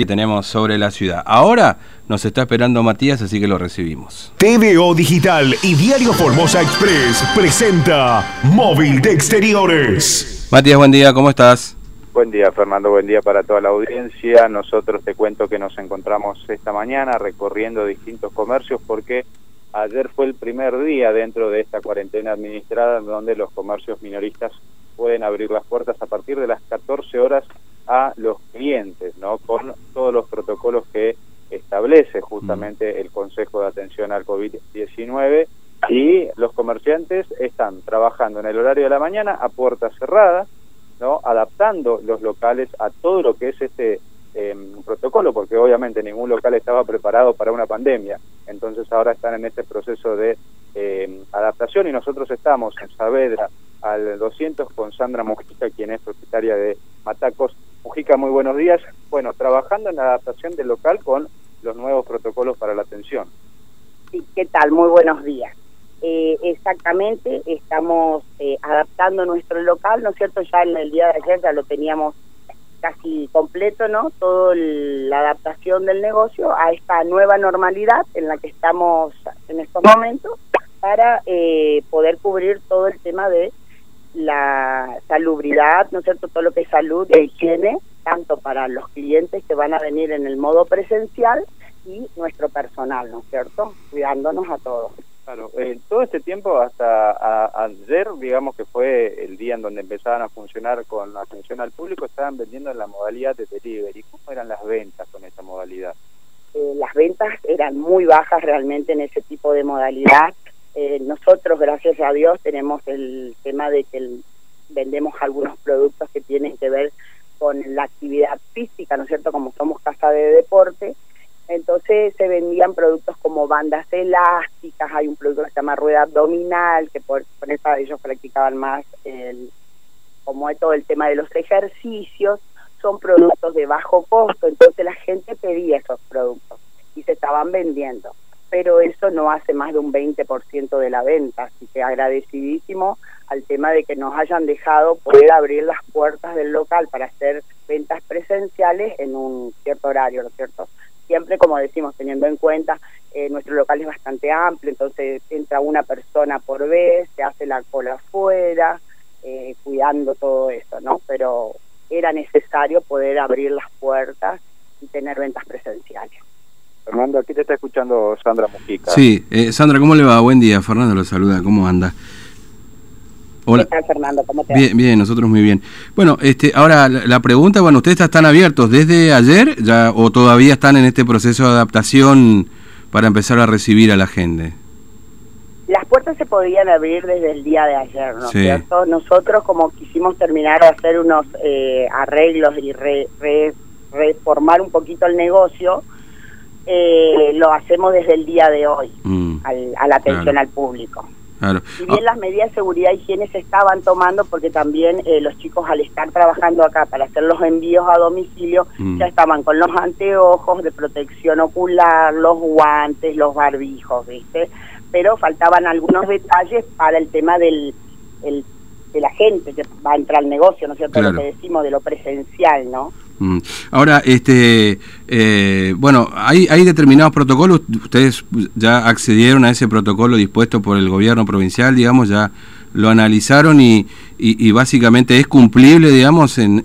que tenemos sobre la ciudad. Ahora nos está esperando Matías, así que lo recibimos. TVO Digital y Diario Formosa Express presenta Móvil de Exteriores. Matías, buen día, ¿cómo estás? Buen día, Fernando, buen día para toda la audiencia. Nosotros te cuento que nos encontramos esta mañana recorriendo distintos comercios porque ayer fue el primer día dentro de esta cuarentena administrada donde los comercios minoristas pueden abrir las puertas a partir de las 14 horas a los clientes, ¿no? Con todos los protocolos que establece justamente mm. el Consejo de Atención al COVID-19 y los comerciantes están trabajando en el horario de la mañana a puertas cerradas, ¿no? adaptando los locales a todo lo que es este em, protocolo, porque obviamente ningún local estaba preparado para una pandemia, entonces ahora están en este proceso de em, adaptación y nosotros estamos en Saavedra al 200 con Sandra Mujica, quien es propietaria de Matacos Mujica, muy buenos días. Bueno, trabajando en la adaptación del local con los nuevos protocolos para la atención. Sí, ¿qué tal? Muy buenos días. Eh, exactamente, estamos eh, adaptando nuestro local, ¿no es cierto? Ya en el día de ayer ya lo teníamos casi completo, ¿no? Toda la adaptación del negocio a esta nueva normalidad en la que estamos en estos momentos para eh, poder cubrir todo el tema de la salubridad, ¿no es cierto? Todo lo que es salud e higiene, tanto para los clientes que van a venir en el modo presencial y nuestro personal, ¿no es cierto? Cuidándonos a todos. Claro, eh, todo este tiempo hasta ayer, digamos que fue el día en donde empezaban a funcionar con la atención al público, estaban vendiendo en la modalidad de delivery. ¿Cómo eran las ventas con esta modalidad? Eh, las ventas eran muy bajas realmente en ese tipo de modalidad. Eh, nosotros, gracias a Dios, tenemos el tema de que vendemos algunos productos que tienen que ver con la actividad física, ¿no es cierto? Como somos casa de deporte, entonces se vendían productos como bandas elásticas, hay un producto que se llama rueda abdominal, que por, por eso ellos practicaban más el, como todo el tema de los ejercicios, son productos de bajo costo, entonces la gente pedía esos productos y se estaban vendiendo pero eso no hace más de un 20% de la venta, así que agradecidísimo al tema de que nos hayan dejado poder abrir las puertas del local para hacer ventas presenciales en un cierto horario, ¿no es cierto? Siempre, como decimos, teniendo en cuenta, eh, nuestro local es bastante amplio, entonces entra una persona por vez, se hace la cola afuera, eh, cuidando todo eso, ¿no? Pero era necesario poder abrir las puertas y tener ventas presenciales. Fernando, aquí te está escuchando Sandra Mujica. Sí, eh, Sandra, ¿cómo le va? Buen día, Fernando lo saluda, ¿cómo anda? Hola. ¿Qué tal, Fernando? ¿Cómo te bien, bien, nosotros muy bien. Bueno, este, ahora la, pregunta, bueno, ¿ustedes están abiertos desde ayer ya o todavía están en este proceso de adaptación para empezar a recibir a la gente? Las puertas se podían abrir desde el día de ayer, ¿no es cierto? Nosotros como quisimos terminar de hacer unos eh, arreglos y reformar un poquito el negocio, eh, lo hacemos desde el día de hoy, mm. a la atención al público. Si bien las medidas de seguridad y higiene se estaban tomando, porque también eh, los chicos al estar trabajando acá para hacer los envíos a domicilio, mm. ya estaban con los anteojos de protección ocular, los guantes, los barbijos, ¿viste? Pero faltaban algunos detalles para el tema del de la gente que va a entrar al negocio, ¿no es cierto? Lo que decimos de lo presencial, ¿no? Mm. Ahora, este, eh, bueno, hay, hay determinados protocolos, ustedes ya accedieron a ese protocolo dispuesto por el gobierno provincial, digamos, ya lo analizaron y, y, básicamente es cumplible, digamos, en,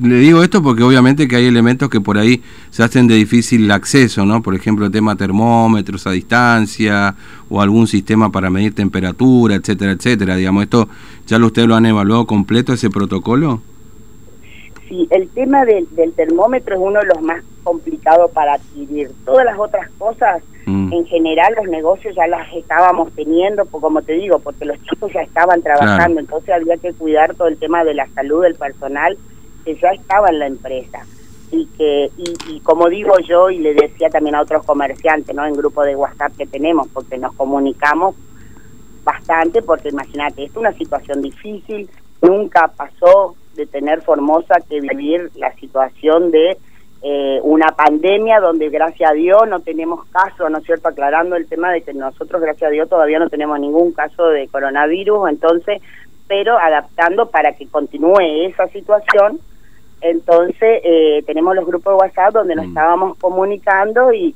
le digo esto porque obviamente que hay elementos que por ahí se hacen de difícil acceso, ¿no? Por ejemplo, el tema termómetros a distancia o algún sistema para medir temperatura, etcétera, etcétera, digamos, esto ya lo ustedes lo han evaluado completo ese protocolo? Sí, el tema del, termómetro es uno de los más complicados para adquirir. Todas las otras cosas, mm. en general, los negocios ya las estábamos teniendo, como te digo, porque los chicos ya estaban trabajando, entonces había que cuidar todo el tema de la salud del personal que ya estaba en la empresa. Y que y, como digo yo y le decía también a otros comerciantes, ¿no? En grupo de WhatsApp que tenemos, porque nos comunicamos bastante, porque imagínate, es una situación difícil, nunca pasó de tener Formosa que vivir la situación de eh, una pandemia donde gracias a Dios no tenemos caso, ¿no es cierto? Aclarando el tema de que nosotros gracias a Dios todavía no tenemos ningún caso de coronavirus, entonces, pero adaptando para que continúe esa situación, Entonces, eh, tenemos los grupos de WhatsApp donde nos Mm. estábamos comunicando y,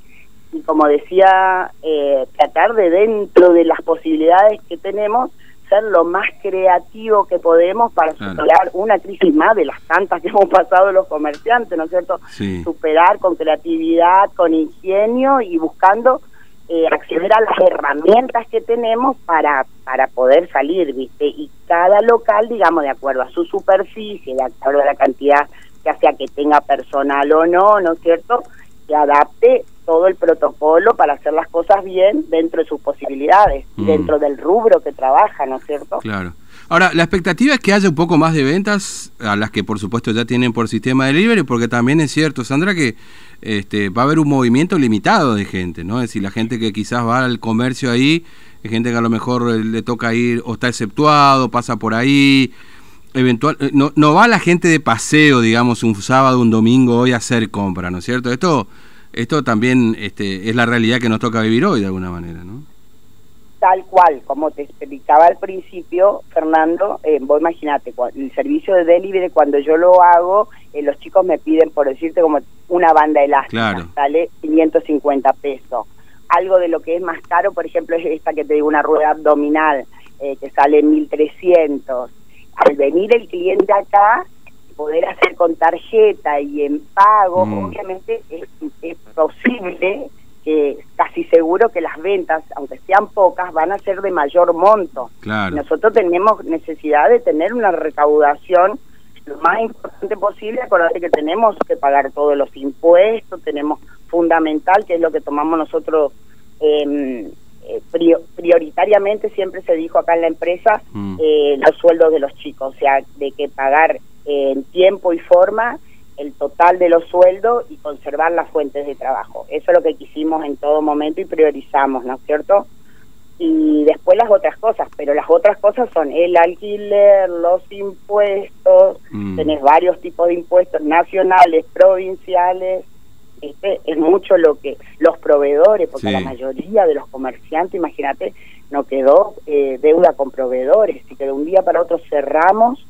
y como decía, eh, tratar de dentro de las posibilidades que tenemos, ser lo más creativo que podemos para superar una crisis más de las tantas que hemos pasado los comerciantes, ¿no es cierto? Sí. Superar con creatividad, con ingenio y buscando eh, acceder a las herramientas que tenemos para, para poder salir, ¿viste? Y cada local, digamos, de acuerdo a su superficie, de acuerdo a la cantidad, ya sea que tenga personal o no, ¿no es cierto? Que adapte todo el protocolo para hacer las cosas bien dentro de sus posibilidades, Mm. dentro del rubro que trabaja, ¿no es cierto? Claro. Ahora, la expectativa es que haya un poco más de ventas, a las que por supuesto ya tienen por sistema de delivery, porque también es cierto, Sandra, que este, va a haber un movimiento limitado de gente, ¿no? Es decir, la gente que quizás va al comercio ahí, es gente que a lo mejor eh, le toca ir o está exceptuado, pasa por ahí, eventual, eh, no, no va la gente de paseo, digamos, un sábado, un domingo hoy a hacer compra, ¿no es cierto? Esto, esto también este, es la realidad que nos toca vivir hoy de alguna manera, ¿no? tal cual, como te explicaba al principio, Fernando, eh, vos imaginate, el servicio de delivery cuando yo lo hago, eh, los chicos me piden, por decirte, como una banda elástica, Claro. sale 550 pesos. Algo de lo que es más caro, por ejemplo, es esta que te digo, una rueda abdominal, eh, que sale 1300. Al venir el cliente acá, poder hacer con tarjeta y en pago, Mm. obviamente es, es posible que casi seguro que las ventas, aunque sean pocas, van a ser de mayor monto. Claro. Nosotros tenemos necesidad de tener una recaudación lo más importante posible. Acordate que tenemos que pagar todos los impuestos, tenemos fundamental, que es lo que tomamos nosotros eh, eh, prio- prioritariamente, siempre se dijo acá en la empresa, Mm. eh, los sueldos de los chicos, o sea, de que pagar en tiempo y forma el total de los sueldos y conservar las fuentes de trabajo. Eso es lo que quisimos en todo momento y priorizamos, ¿no es cierto? Y después las otras cosas, pero las otras cosas son el alquiler, los impuestos, Mm. tenés varios tipos de impuestos nacionales, provinciales, este, es mucho lo que los proveedores, porque Sí. la mayoría de los comerciantes, imagínate, no quedó eh, deuda con proveedores, y que de un día para otro cerramos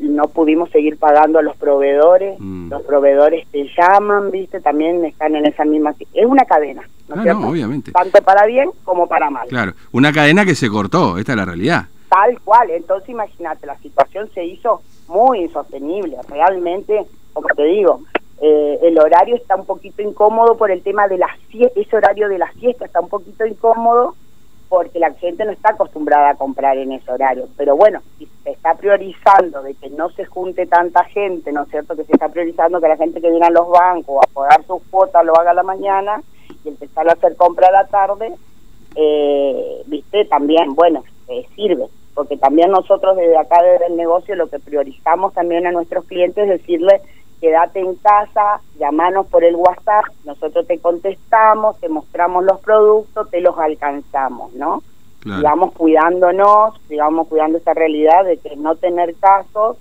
no pudimos seguir pagando a los proveedores, Mm. los proveedores te llaman, viste, también están en esa misma, es una cadena, ¿no Ah, cierto? no, obviamente. Tanto para bien como para mal. Claro, una cadena que se cortó, esta es la realidad. Tal cual, entonces imagínate, la situación se hizo muy insostenible, realmente, como te digo, eh, el horario está un poquito incómodo por el tema de la fiesta, ese horario de la fiesta está un poquito incómodo porque la gente no está acostumbrada a comprar en ese horario, pero bueno, si se está priorizando de que no se junte tanta gente, ¿no es cierto? Que se está priorizando que la gente que viene a los bancos a pagar sus cuotas lo haga a la mañana y empezar a hacer compra a la tarde, eh, viste, también, bueno, eh, sirve, porque también nosotros desde acá, desde el negocio, lo que priorizamos también a nuestros clientes es decirle, quédate en casa, llamanos por el WhatsApp, nosotros te contestamos, te mostramos los productos, te los alcanzamos, ¿no? Claro. Sigamos cuidándonos, sigamos cuidando esta realidad de que no tener casos,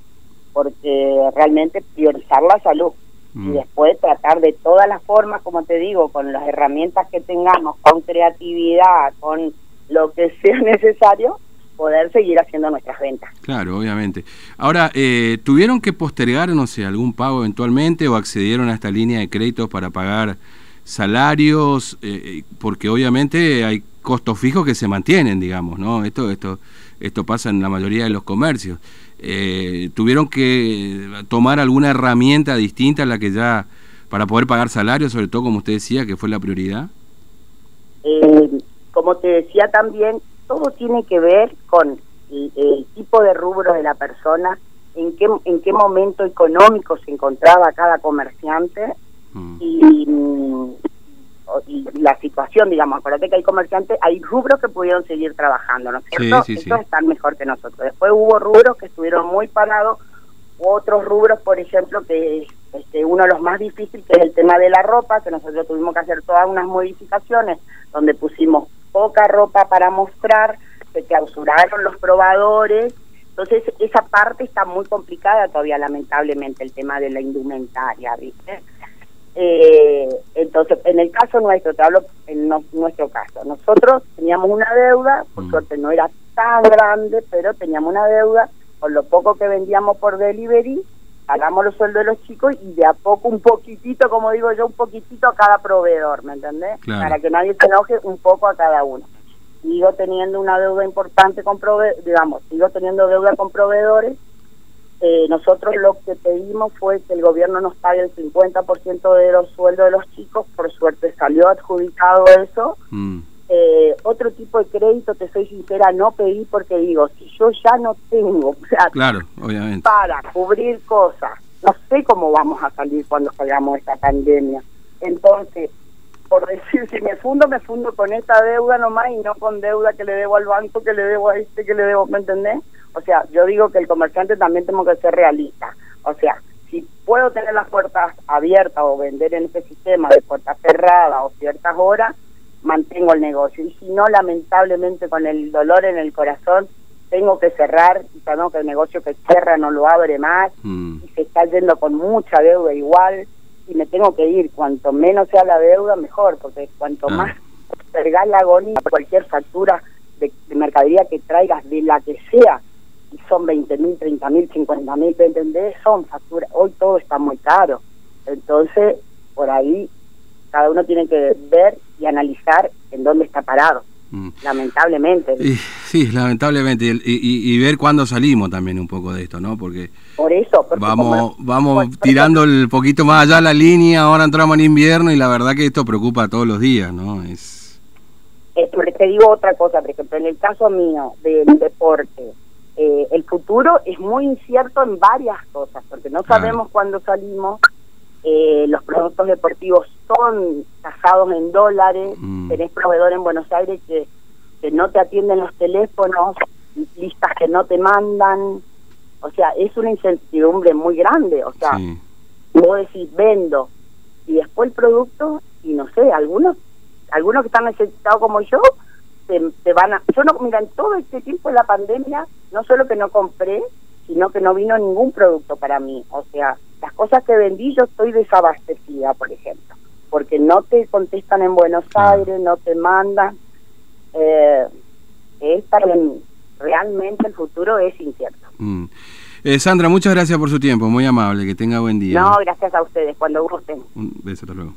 porque realmente priorizar la salud Mm. y después tratar de todas las formas, como te digo, con las herramientas que tengamos, con creatividad, con lo que sea necesario, poder seguir haciendo nuestras ventas. Claro, obviamente. Ahora, eh, ¿tuvieron que postergar, no sé, algún pago eventualmente o accedieron a esta línea de créditos para pagar salarios? Eh, porque obviamente hay costos fijos que se mantienen, digamos, ¿no? Esto, esto, esto pasa en la mayoría de los comercios. Eh, ¿Tuvieron que tomar alguna herramienta distinta a la que ya, para poder pagar salarios, sobre todo como usted decía, que fue la prioridad? Eh, como te decía también, todo tiene que ver con el, el tipo de rubro de la persona, en qué, en qué momento económico se encontraba cada comerciante Mm. y, mm, y la situación, digamos, acuérdate que hay comerciantes, hay rubros que pudieron seguir trabajando, ¿no es cierto? Sí, sí, sí. Estos están mejor que nosotros. Después hubo rubros que estuvieron muy parados, otros rubros, por ejemplo, que este, uno de los más difíciles, que es el tema de la ropa, que nosotros tuvimos que hacer todas unas modificaciones, donde pusimos poca ropa para mostrar, se clausuraron los probadores, entonces esa parte está muy complicada todavía, lamentablemente, el tema de la indumentaria, ¿viste? Eh, entonces, en el caso nuestro, te hablo en no- nuestro caso, nosotros teníamos una deuda, por Mm. suerte no era tan grande, pero teníamos una deuda, con lo poco que vendíamos por delivery, pagamos los sueldos de los chicos y de a poco, un poquitito, como digo yo, un poquitito a cada proveedor, ¿me entendés? Para que nadie se enoje, un poco a cada uno. Sigo teniendo una deuda importante con proveedores, digamos, sigo teniendo deuda con proveedores. Eh, nosotros lo que pedimos fue que el gobierno nos pague el 50% de los sueldos de los chicos, por suerte salió adjudicado eso. Mm. Eh, otro tipo de crédito, te soy sincera, no pedí porque digo, si yo ya no tengo claro, obviamente. para cubrir cosas, no sé cómo vamos a salir cuando salgamos esta pandemia. Entonces, por decir, si me fundo, me fundo con esta deuda nomás y no con deuda que le debo al banco, que le debo a este, que le debo, ¿me entendés? O sea, yo digo que el comerciante también tengo que ser realista. O sea, si puedo tener las puertas abiertas o vender en este sistema de puertas cerradas o ciertas horas, mantengo el negocio. Y si no, lamentablemente con el dolor en el corazón, tengo que cerrar y sabemos que el negocio que cierra no lo abre más mm. y se está yendo con mucha deuda igual y me tengo que ir. Cuanto menos sea la deuda, mejor, porque cuanto ah. más pergas la agonía, cualquier factura de, mercadería que traigas, de la que sea, y son 20 mil, 30 mil, 50 mil, ¿entendés? Son facturas. Hoy todo está muy caro. Entonces, por ahí cada uno tiene que ver y analizar en dónde está parado. Mm. Lamentablemente. sí, lamentablemente. Y, ver cuándo salimos también un poco de esto, ¿no? Porque, Por eso, vamos, vamos tirando el poquito más allá la línea, ahora entramos en invierno y la verdad que esto preocupa todos los días, ¿no? Es... Eh, te digo otra cosa, por ejemplo, en el caso mío del deporte, eh, el futuro es muy incierto en varias cosas, porque no sabemos cuándo salimos, eh, los productos deportivos son tasados en dólares, mm. tenés proveedores en Buenos Aires que, que no te atienden los teléfonos, listas que no te mandan, o sea, es una incertidumbre muy grande, o sea, vos decís, vendo, y después el producto, y no sé, algunos algunos que están necesitados como yo, te, te van a... Yo no, mira, en todo este tiempo de la pandemia, no solo que no compré, sino que no vino ningún producto para mí, o sea, las cosas que vendí yo estoy desabastecida, por ejemplo, porque no te contestan en Buenos Aires, no te mandan. Eh, es realmente el futuro es incierto. Mm. Eh, Sandra, muchas gracias por su tiempo, muy amable, que tenga buen día. No, gracias a ustedes, cuando gusten. Un beso, hasta luego.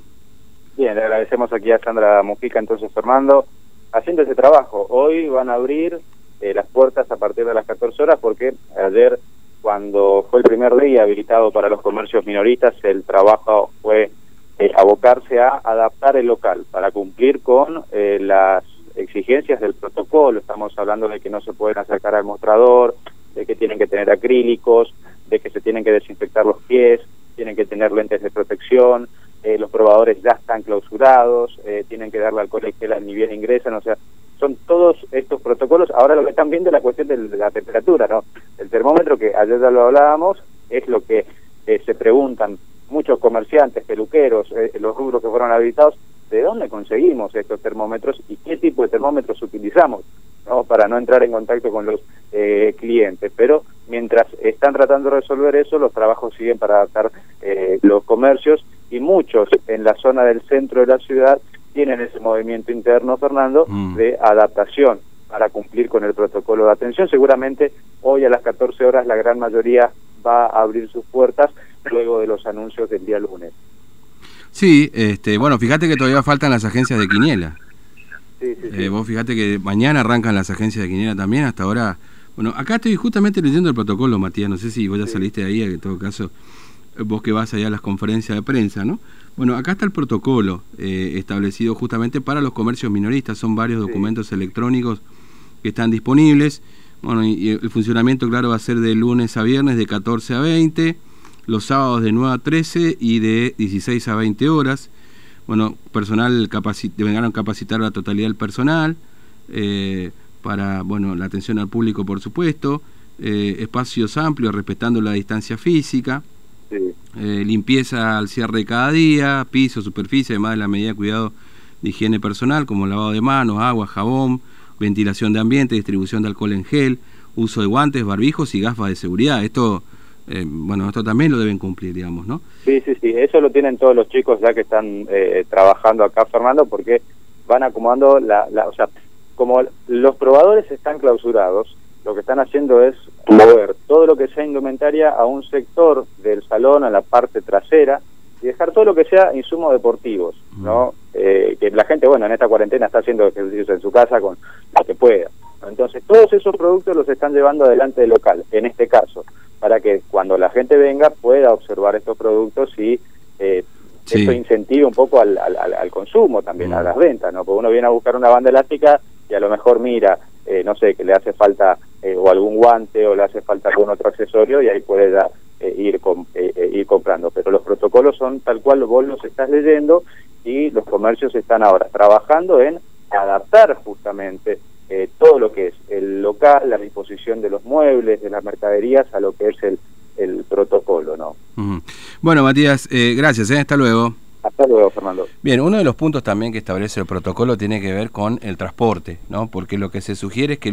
Bien, le agradecemos aquí a Sandra Mujica, entonces Fernando, haciendo ese trabajo. Hoy van a abrir eh, las puertas a partir de las 14 horas porque ayer cuando fue el primer día habilitado para los comercios minoristas, el trabajo fue eh, abocarse a adaptar el local para cumplir con eh, las exigencias del protocolo. Estamos hablando de que no se pueden acercar al mostrador, de que tienen que tener acrílicos, de que se tienen que desinfectar los pies, tienen que tener lentes de protección, eh, los probadores ya están clausurados, tienen que darle alcohol y gel ni bien ingresan, o sea, son todos estos protocolos. Ahora lo que están viendo es la cuestión de la temperatura, ¿no? El termómetro, que ayer ya lo hablábamos, es lo que eh, se preguntan muchos comerciantes, peluqueros, eh, los rubros que fueron habilitados, ¿de dónde conseguimos estos termómetros y qué tipo de termómetros utilizamos? ¿no? para no entrar en contacto con los eh, clientes. Pero mientras están tratando de resolver eso, los trabajos siguen para adaptar los comercios y muchos en la zona del centro de la ciudad tienen ese movimiento interno, Fernando, mm. de adaptación para cumplir con el protocolo de atención. Seguramente hoy a las 14 horas la gran mayoría va a abrir sus puertas luego de los anuncios del día lunes. Sí, este, bueno, fíjate que todavía faltan las agencias de Quiniela. Sí, sí, eh, vos fíjate que mañana arrancan las agencias de Quiniela también, hasta ahora... Bueno, acá estoy justamente leyendo el protocolo, Matías, no sé si vos ya saliste de ahí, en todo caso, vos que vas allá a las conferencias de prensa, ¿no? Bueno, acá está el protocolo eh, establecido justamente para los comercios minoristas. Son varios documentos electrónicos que están disponibles. Bueno, y, el funcionamiento, claro, va a ser de lunes a viernes de 14 a 20, los sábados de 9 a 13 y de 16 a 20 horas. Bueno, personal vengan a capacitar a la totalidad del personal eh, para, bueno, la atención al público, por supuesto, eh, espacios amplios respetando la distancia física. Eh, limpieza al cierre de cada día, piso, superficie, además de la medida de cuidado de higiene personal, como lavado de manos, agua, jabón, ventilación de ambiente, distribución de alcohol en gel, uso de guantes, barbijos y gafas de seguridad. Esto, eh, bueno, esto también lo deben cumplir, digamos, ¿no? Sí, sí, sí, eso lo tienen todos los chicos ya que están eh, trabajando acá, Fernando, porque van acomodando la, la, o sea, como los probadores están clausurados, lo que están haciendo es mover todo lo que sea indumentaria a un sector del salón, a la parte trasera, y dejar todo lo que sea insumos deportivos, ¿no? Eh, que la gente, bueno, en esta cuarentena está haciendo ejercicios en su casa con lo que pueda. Entonces, todos esos productos los están llevando adelante del local, en este caso, para que cuando la gente venga pueda observar estos productos y eh, eso incentive un poco al, al, consumo también, a las ventas, ¿no? Porque uno viene a buscar una banda elástica y a lo mejor mira, eh, no sé, que le hace falta eh, o algún guante o le hace falta algún otro accesorio y ahí puede ya eh, ir, ir comprando. Pero los protocolos son tal cual vos los estás leyendo y los comercios están ahora trabajando en adaptar justamente todo lo que es el local, la disposición de los muebles, de las mercaderías a lo que es el, el protocolo, ¿no? Bueno, Matías, gracias, hasta luego. Hasta luego, Fernando. Bien, uno de los puntos también que establece el protocolo tiene que ver con el transporte, ¿no? Porque lo que se sugiere es que